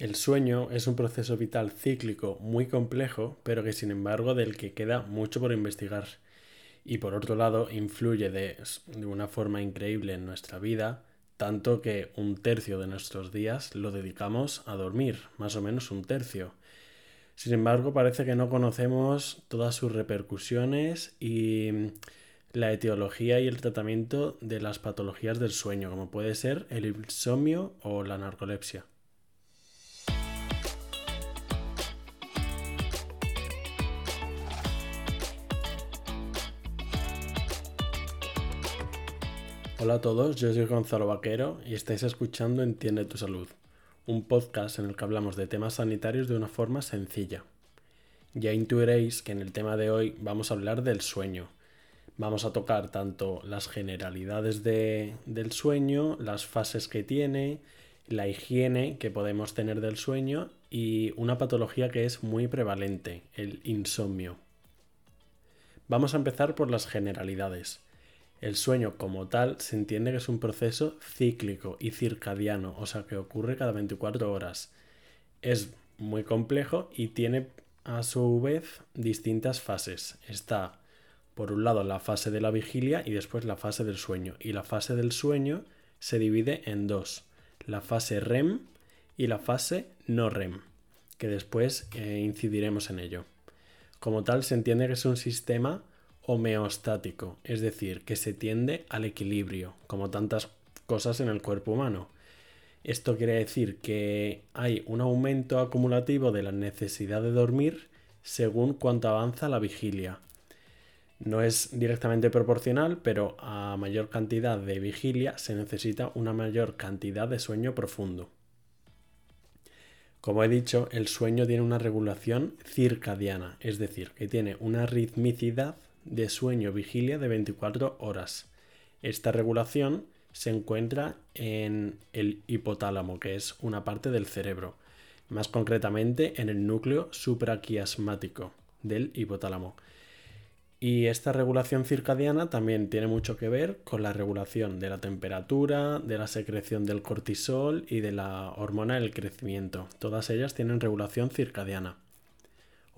El sueño es un proceso vital cíclico muy complejo, pero que sin embargo del que queda mucho por investigar. Y por otro lado, influye de, de una forma increíble en nuestra vida, tanto que un tercio de nuestros días lo dedicamos a dormir, más o menos un tercio. Sin embargo, parece que no conocemos todas sus repercusiones y la etiología y el tratamiento de las patologías del sueño, como puede ser el insomnio o la narcolepsia. Hola a todos, yo soy Gonzalo Vaquero y estáis escuchando Entiende tu Salud, un podcast en el que hablamos de temas sanitarios de una forma sencilla. Ya intuiréis que en el tema de hoy vamos a hablar del sueño. Vamos a tocar tanto las generalidades del sueño, las fases que tiene, la higiene que podemos tener del sueño y una patología que es muy prevalente, el insomnio. Vamos a empezar por las generalidades. El sueño como tal se entiende que es un proceso cíclico y circadiano, o sea que ocurre cada 24 horas. Es muy complejo y tiene a su vez distintas fases. Está por un lado la fase de la vigilia y después la fase del sueño. Y la fase del sueño se divide en dos, la fase REM y la fase no REM, que después eh, incidiremos en ello. Como tal se entiende que es un sistema homeostático, es decir, que se tiende al equilibrio, como tantas cosas en el cuerpo humano. Esto quiere decir que hay un aumento acumulativo de la necesidad de dormir según cuanto avanza la vigilia. No es directamente proporcional, pero a mayor cantidad de vigilia se necesita una mayor cantidad de sueño profundo. Como he dicho, el sueño tiene una regulación circadiana, es decir, que tiene una ritmicidad de sueño-vigilia de 24 horas. Esta regulación se encuentra en el hipotálamo, que es una parte del cerebro, más concretamente en el núcleo supraquiasmático del hipotálamo. Y esta regulación circadiana también tiene mucho que ver con la regulación de la temperatura, de la secreción del cortisol y de la hormona del crecimiento. Todas ellas tienen regulación circadiana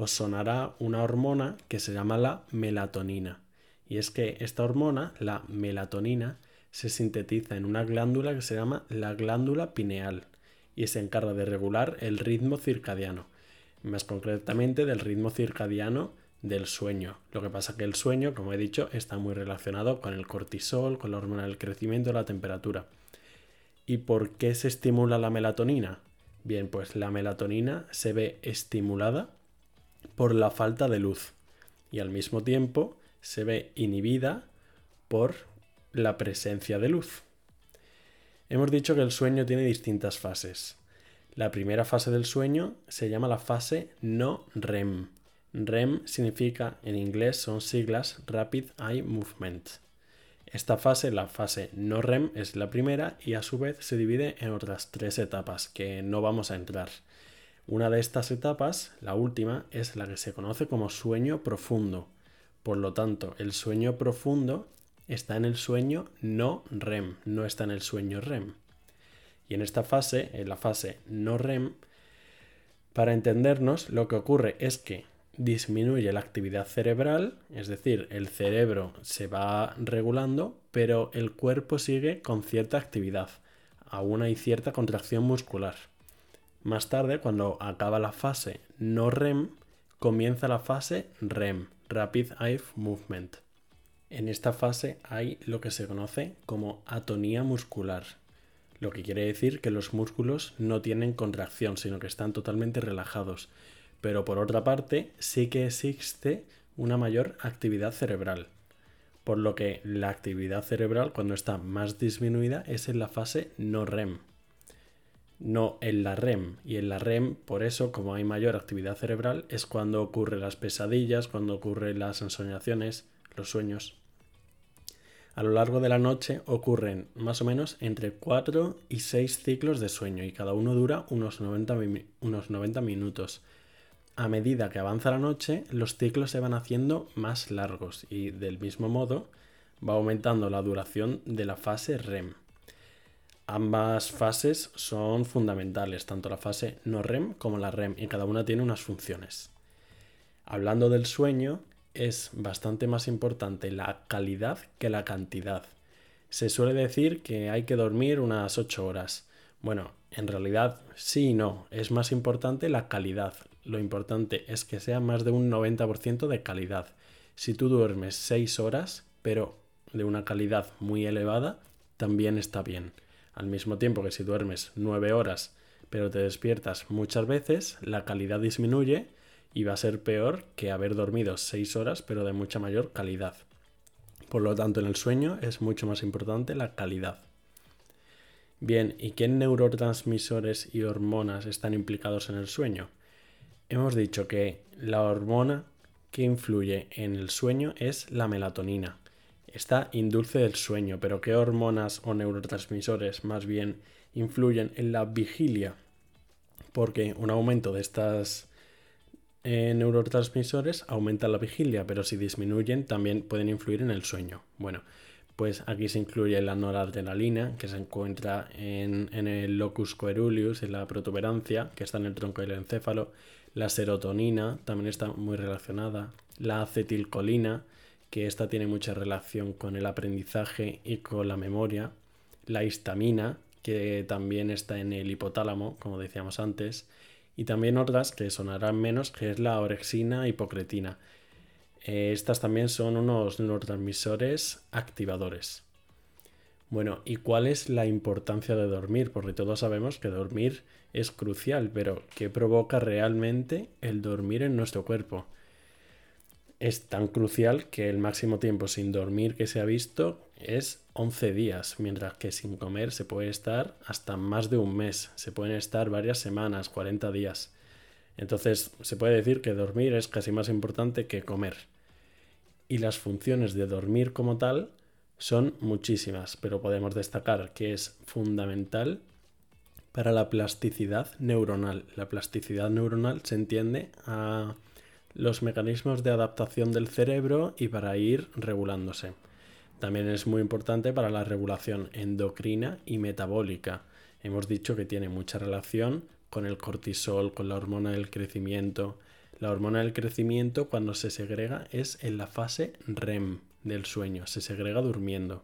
os sonará una hormona que se llama la melatonina. Y es que esta hormona, la melatonina, se sintetiza en una glándula que se llama la glándula pineal y se encarga de regular el ritmo circadiano, más concretamente del ritmo circadiano del sueño. Lo que pasa que el sueño, como he dicho, está muy relacionado con el cortisol, con la hormona del crecimiento, la temperatura. ¿Y por qué se estimula la melatonina? Bien, pues la melatonina se ve estimulada por la falta de luz y al mismo tiempo se ve inhibida por la presencia de luz. Hemos dicho que el sueño tiene distintas fases. La primera fase del sueño se llama la fase no REM. REM significa en inglés son siglas Rapid Eye Movement. Esta fase, la fase no REM, es la primera y a su vez se divide en otras tres etapas que no vamos a entrar. Una de estas etapas, la última, es la que se conoce como sueño profundo. Por lo tanto, el sueño profundo está en el sueño no REM, no está en el sueño REM. Y en esta fase, en la fase no REM, para entendernos, lo que ocurre es que disminuye la actividad cerebral, es decir, el cerebro se va regulando, pero el cuerpo sigue con cierta actividad. Aún hay cierta contracción muscular. Más tarde, cuando acaba la fase no REM, comienza la fase REM, Rapid Eye Movement. En esta fase hay lo que se conoce como atonía muscular, lo que quiere decir que los músculos no tienen contracción, sino que están totalmente relajados. Pero por otra parte, sí que existe una mayor actividad cerebral. Por lo que la actividad cerebral cuando está más disminuida es en la fase no REM, no en la REM. Y en la REM, por eso, como hay mayor actividad cerebral, es cuando ocurren las pesadillas, cuando ocurren las ensoñaciones, los sueños. A lo largo de la noche ocurren más o menos entre 4 y 6 ciclos de sueño y cada uno dura unos 90, unos 90 minutos. A medida que avanza la noche, los ciclos se van haciendo más largos y del mismo modo va aumentando la duración de la fase REM. Ambas fases son fundamentales, tanto la fase no REM como la REM, y cada una tiene unas funciones. Hablando del sueño, es bastante más importante la calidad que la cantidad. Se suele decir que hay que dormir unas 8 horas. Bueno, en realidad sí y no, es más importante la calidad. Lo importante es que sea más de un 90% de calidad. Si tú duermes 6 horas, pero de una calidad muy elevada, también está bien. Al mismo tiempo que si duermes 9 horas, pero te despiertas muchas veces, la calidad disminuye y va a ser peor que haber dormido 6 horas, pero de mucha mayor calidad. Por lo tanto, en el sueño es mucho más importante la calidad. Bien, ¿y qué neurotransmisores y hormonas están implicados en el sueño? Hemos dicho que la hormona que influye en el sueño es la melatonina. Esta induce el sueño, pero ¿qué hormonas o neurotransmisores más bien influyen en la vigilia? Porque un aumento de estas eh, neurotransmisores aumenta la vigilia, pero si disminuyen también pueden influir en el sueño. Bueno, pues aquí se incluye la noradrenalina, que se encuentra en, en, el locus coeruleus, en la protuberancia, que está en el tronco del encéfalo. La serotonina también está muy relacionada. La acetilcolina, que esta tiene mucha relación con el aprendizaje y con la memoria. La histamina, que también está en el hipotálamo, como decíamos antes y también otras que sonarán menos, que es la orexina hipocretina. Eh, estas también son unos neurotransmisores activadores. Bueno, ¿y cuál es la importancia de dormir? Porque todos sabemos que dormir es crucial, pero ¿qué provoca realmente el dormir en nuestro cuerpo? Es tan crucial que el máximo tiempo sin dormir que se ha visto es 11 días, mientras que sin comer se puede estar hasta más de un mes, se pueden estar varias semanas, 40 días. Entonces se puede decir que dormir es casi más importante que comer. Y las funciones de dormir como tal son muchísimas, pero podemos destacar que es fundamental para la plasticidad neuronal. La plasticidad neuronal se entiende a los mecanismos de adaptación del cerebro y para ir regulándose. También es muy importante para la regulación endocrina y metabólica. Hemos dicho que tiene mucha relación con el cortisol, con la hormona del crecimiento. La hormona del crecimiento cuando se segrega es en la fase REM del sueño, se segrega durmiendo.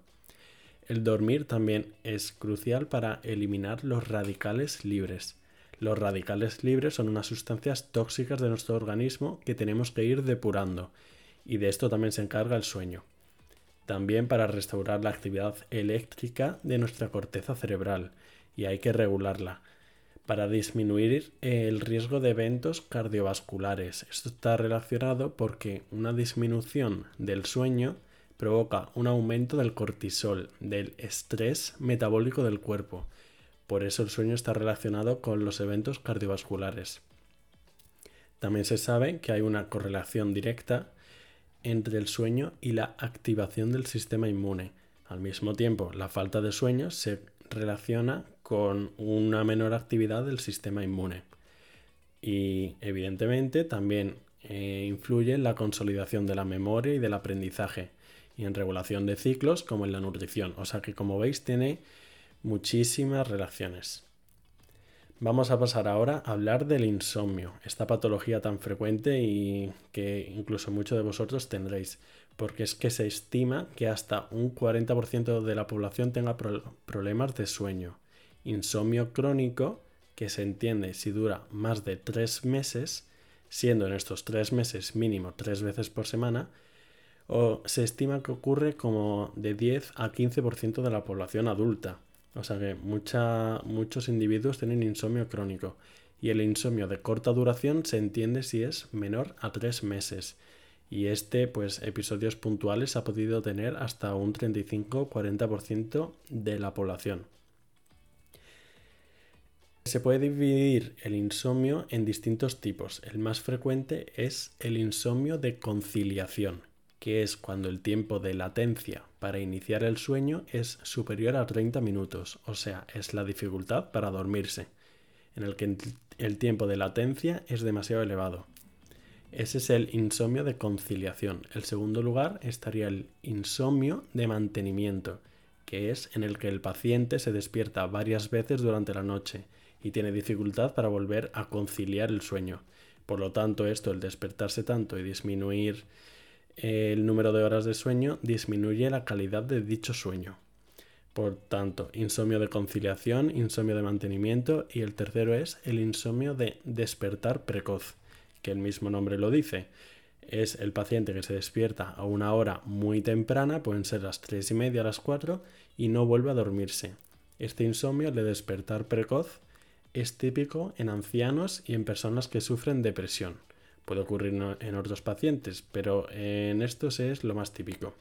El dormir también es crucial para eliminar los radicales libres. Los radicales libres son unas sustancias tóxicas de nuestro organismo que tenemos que ir depurando y de esto también se encarga el sueño también para restaurar la actividad eléctrica de nuestra corteza cerebral y hay que regularla para disminuir el riesgo de eventos cardiovasculares. Esto está relacionado porque una disminución del sueño provoca un aumento del cortisol, del estrés metabólico del cuerpo. Por eso el sueño está relacionado con los eventos cardiovasculares. También se sabe que hay una correlación directa entre el sueño y la activación del sistema inmune. Al mismo tiempo, la falta de sueño se relaciona con una menor actividad del sistema inmune. Y evidentemente también eh, influye en la consolidación de la memoria y del aprendizaje y en regulación de ciclos como en la nutrición. O sea que como veis tiene muchísimas relaciones. Vamos a pasar ahora a hablar del insomnio, esta patología tan frecuente y que incluso muchos de vosotros tendréis, porque es que se estima que hasta un 40% de la población tenga problemas de sueño. Insomnio crónico, que se entiende si dura más de tres meses, siendo en estos tres meses mínimo tres veces por semana, o se estima que ocurre como de 10 a 15% de la población adulta. O sea que muchos individuos tienen insomnio crónico y el insomnio de corta duración se entiende si es menor a tres meses. Y este, pues, episodios puntuales ha podido tener hasta un 35-40% de la población. Se puede dividir el insomnio en distintos tipos. El más frecuente es el insomnio de conciliación, que es cuando el tiempo de latencia para iniciar el sueño es superior a 30 minutos, o sea, es la dificultad para dormirse, en el que el tiempo de latencia es demasiado elevado. Ese es el insomnio de conciliación. El segundo lugar estaría el insomnio de mantenimiento, que es en el que el paciente se despierta varias veces durante la noche y tiene dificultad para volver a conciliar el sueño. Por lo tanto, esto, el despertarse tanto y disminuir el número de horas de sueño, disminuye la calidad de dicho sueño. Por tanto, insomnio de conciliación, insomnio de mantenimiento y el tercero es el insomnio de despertar precoz, que el mismo nombre lo dice. Es el paciente que se despierta a una hora muy temprana, pueden ser las 3 y media, las 4, y no vuelve a dormirse. Este insomnio de despertar precoz es típico en ancianos y en personas que sufren depresión. Puede ocurrir en otros pacientes, pero en estos es lo más típico.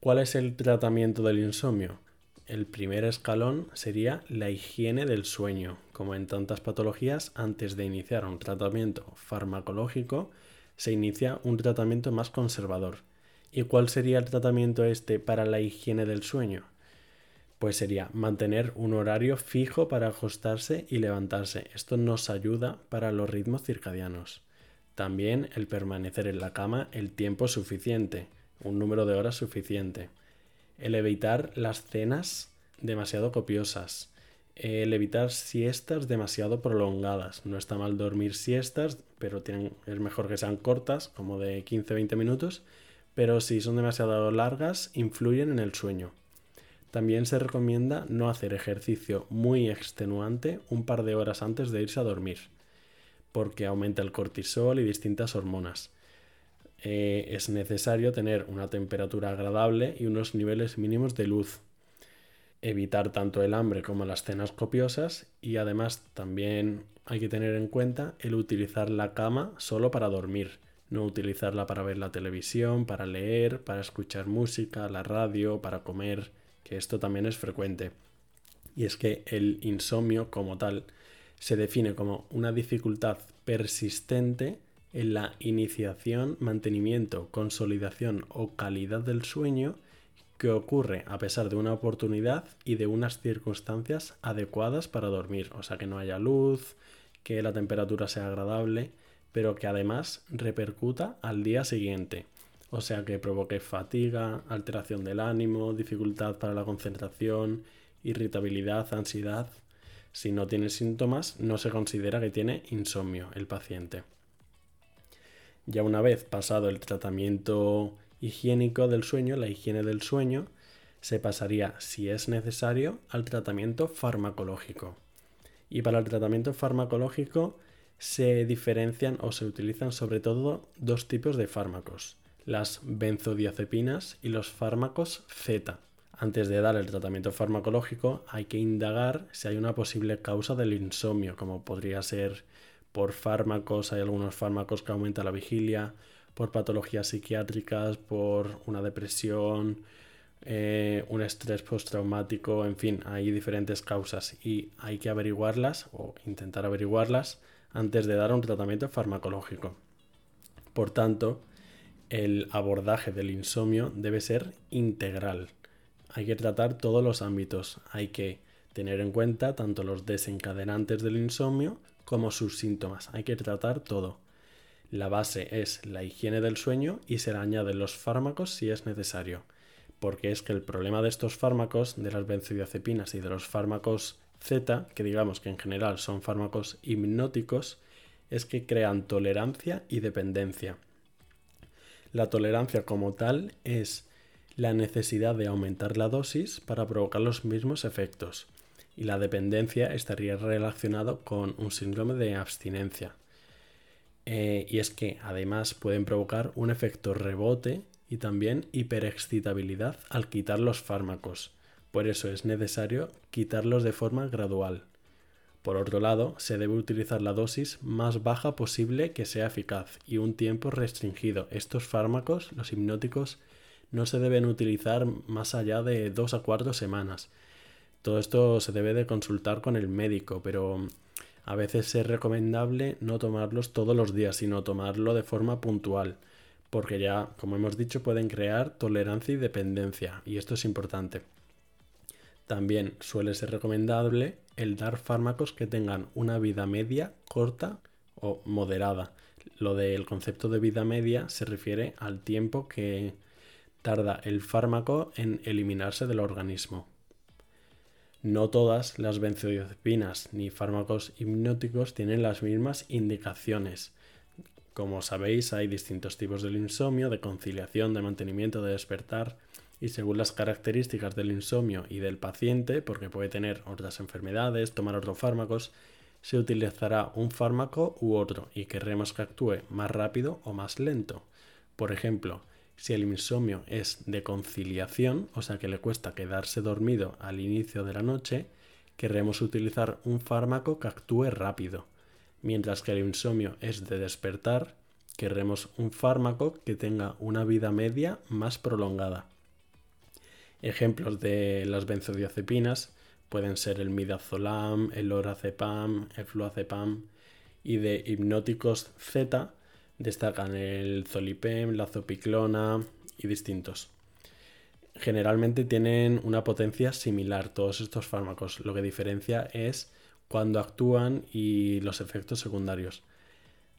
¿Cuál es el tratamiento del insomnio? El primer escalón sería la higiene del sueño. Como en tantas patologías, antes de iniciar un tratamiento farmacológico, se inicia un tratamiento más conservador. ¿Y cuál sería el tratamiento este para la higiene del sueño? Pues sería mantener un horario fijo para ajustarse y levantarse. Esto nos ayuda para los ritmos circadianos. También el permanecer en la cama el tiempo suficiente, un número de horas suficiente. El evitar las cenas demasiado copiosas. El evitar siestas demasiado prolongadas. No está mal dormir siestas, pero es mejor que sean cortas, como de 15-20 minutos, pero si son demasiado largas, influyen en el sueño. También se recomienda no hacer ejercicio muy extenuante un par de horas antes de irse a dormir, porque aumenta el cortisol y distintas hormonas. Eh, es necesario tener una temperatura agradable y unos niveles mínimos de luz. Evitar tanto el hambre como las cenas copiosas y además también hay que tener en cuenta el utilizar la cama solo para dormir, no utilizarla para ver la televisión, para leer, para escuchar música, la radio, para comer que esto también es frecuente. Y es que el insomnio como tal se define como una dificultad persistente en la iniciación, mantenimiento, consolidación o calidad del sueño que ocurre a pesar de una oportunidad y de unas circunstancias adecuadas para dormir. O sea, que no haya luz, que la temperatura sea agradable, pero que además repercuta al día siguiente o sea que provoque fatiga, alteración del ánimo, dificultad para la concentración, irritabilidad, ansiedad. Si no tiene síntomas, no se considera que tiene insomnio el paciente. Ya una vez pasado el tratamiento higiénico del sueño, la higiene del sueño, se pasaría, si es necesario, al tratamiento farmacológico. Y para el tratamiento farmacológico se diferencian o se utilizan sobre todo dos tipos de fármacos las benzodiazepinas y los fármacos Z. Antes de dar el tratamiento farmacológico hay que indagar si hay una posible causa del insomnio, como podría ser por fármacos, hay algunos fármacos que aumentan la vigilia, por patologías psiquiátricas, por una depresión, eh, un estrés postraumático, en fin, hay diferentes causas y hay que averiguarlas o intentar averiguarlas antes de dar un tratamiento farmacológico. Por tanto, el abordaje del insomnio debe ser integral. Hay que tratar todos los ámbitos. Hay que tener en cuenta tanto los desencadenantes del insomnio como sus síntomas. Hay que tratar todo. La base es la higiene del sueño y se le añaden los fármacos si es necesario. Porque es que el problema de estos fármacos, de las benzodiazepinas y de los fármacos Z, que digamos que en general son fármacos hipnóticos, es que crean tolerancia y dependencia. La tolerancia como tal es la necesidad de aumentar la dosis para provocar los mismos efectos y la dependencia estaría relacionado con un síndrome de abstinencia. Eh, y es que además pueden provocar un efecto rebote y también hiperexcitabilidad al quitar los fármacos. Por eso es necesario quitarlos de forma gradual. Por otro lado, se debe utilizar la dosis más baja posible que sea eficaz y un tiempo restringido. Estos fármacos, los hipnóticos, no se deben utilizar más allá de dos a cuatro semanas. Todo esto se debe de consultar con el médico, pero a veces es recomendable no tomarlos todos los días, sino tomarlo de forma puntual, porque ya, como hemos dicho, pueden crear tolerancia y dependencia, y esto es importante. También suele ser recomendable el dar fármacos que tengan una vida media corta o moderada. Lo del concepto de vida media se refiere al tiempo que tarda el fármaco en eliminarse del organismo. No todas las benzodiazepinas ni fármacos hipnóticos tienen las mismas indicaciones. Como sabéis, hay distintos tipos del insomnio, de conciliación, de mantenimiento, de despertar, y según las características del insomnio y del paciente, porque puede tener otras enfermedades, tomar otros fármacos, se utilizará un fármaco u otro y querremos que actúe más rápido o más lento. Por ejemplo, si el insomnio es de conciliación, o sea que le cuesta quedarse dormido al inicio de la noche, querremos utilizar un fármaco que actúe rápido. Mientras que el insomnio es de despertar, querremos un fármaco que tenga una vida media más prolongada. Ejemplos de las benzodiazepinas pueden ser el midazolam, el lorazepam, el fluazepam y de hipnóticos Z destacan el zolipem, la zopiclona y distintos. Generalmente tienen una potencia similar todos estos fármacos, lo que diferencia es cuando actúan y los efectos secundarios.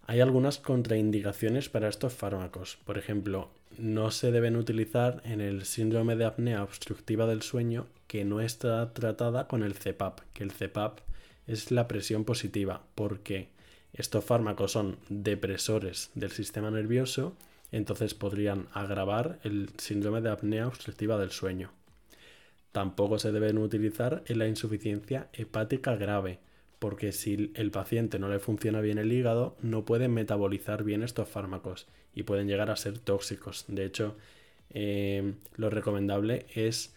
Hay algunas contraindicaciones para estos fármacos. Por ejemplo, no se deben utilizar en el síndrome de apnea obstructiva del sueño que no está tratada con el CPAP, que el CPAP es la presión positiva, porque estos fármacos son depresores del sistema nervioso, entonces podrían agravar el síndrome de apnea obstructiva del sueño. Tampoco se deben utilizar en la insuficiencia hepática grave, porque si el paciente no le funciona bien el hígado, no puede metabolizar bien estos fármacos y pueden llegar a ser tóxicos. De hecho, eh, lo recomendable es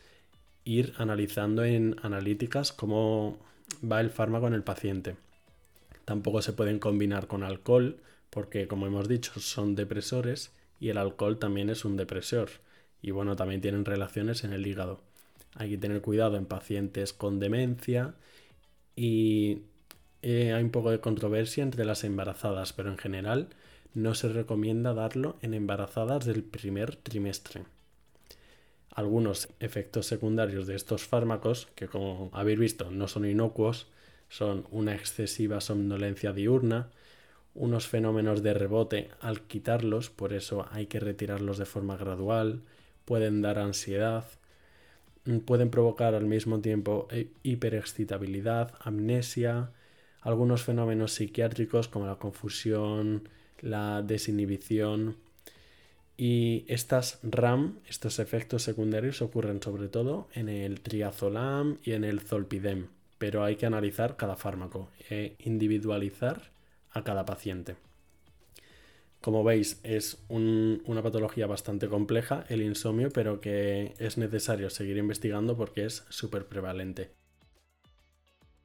ir analizando en analíticas cómo va el fármaco en el paciente. Tampoco se pueden combinar con alcohol porque, como hemos dicho, son depresores y el alcohol también es un depresor. Y bueno, también tienen relaciones en el hígado. Hay que tener cuidado en pacientes con demencia y eh, hay un poco de controversia entre las embarazadas, pero en general no se recomienda darlo en embarazadas del primer trimestre. Algunos efectos secundarios de estos fármacos, que como habéis visto no son inocuos, son una excesiva somnolencia diurna, unos fenómenos de rebote al quitarlos, por eso hay que retirarlos de forma gradual, pueden dar ansiedad, mm, pueden provocar al mismo tiempo eh, hiperexcitabilidad, amnesia, algunos fenómenos psiquiátricos como la confusión, la desinhibición y estas RAM, estos efectos secundarios ocurren sobre todo en el triazolam y en el zolpidem pero hay que analizar cada fármaco e individualizar a cada paciente. Como veis, es una patología bastante compleja el insomnio, pero que es necesario seguir investigando porque es súper prevalente.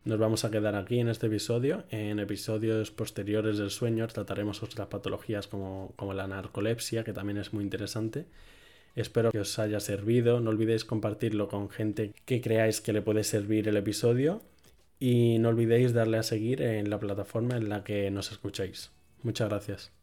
Nos vamos a quedar aquí en este episodio. En episodios posteriores del sueño trataremos otras patologías como, como la narcolepsia, que también es muy interesante. Espero que os haya servido. No olvidéis compartirlo con gente que creáis que le puede servir el episodio. Y no olvidéis darle a seguir en la plataforma en la que nos escucháis. Muchas gracias.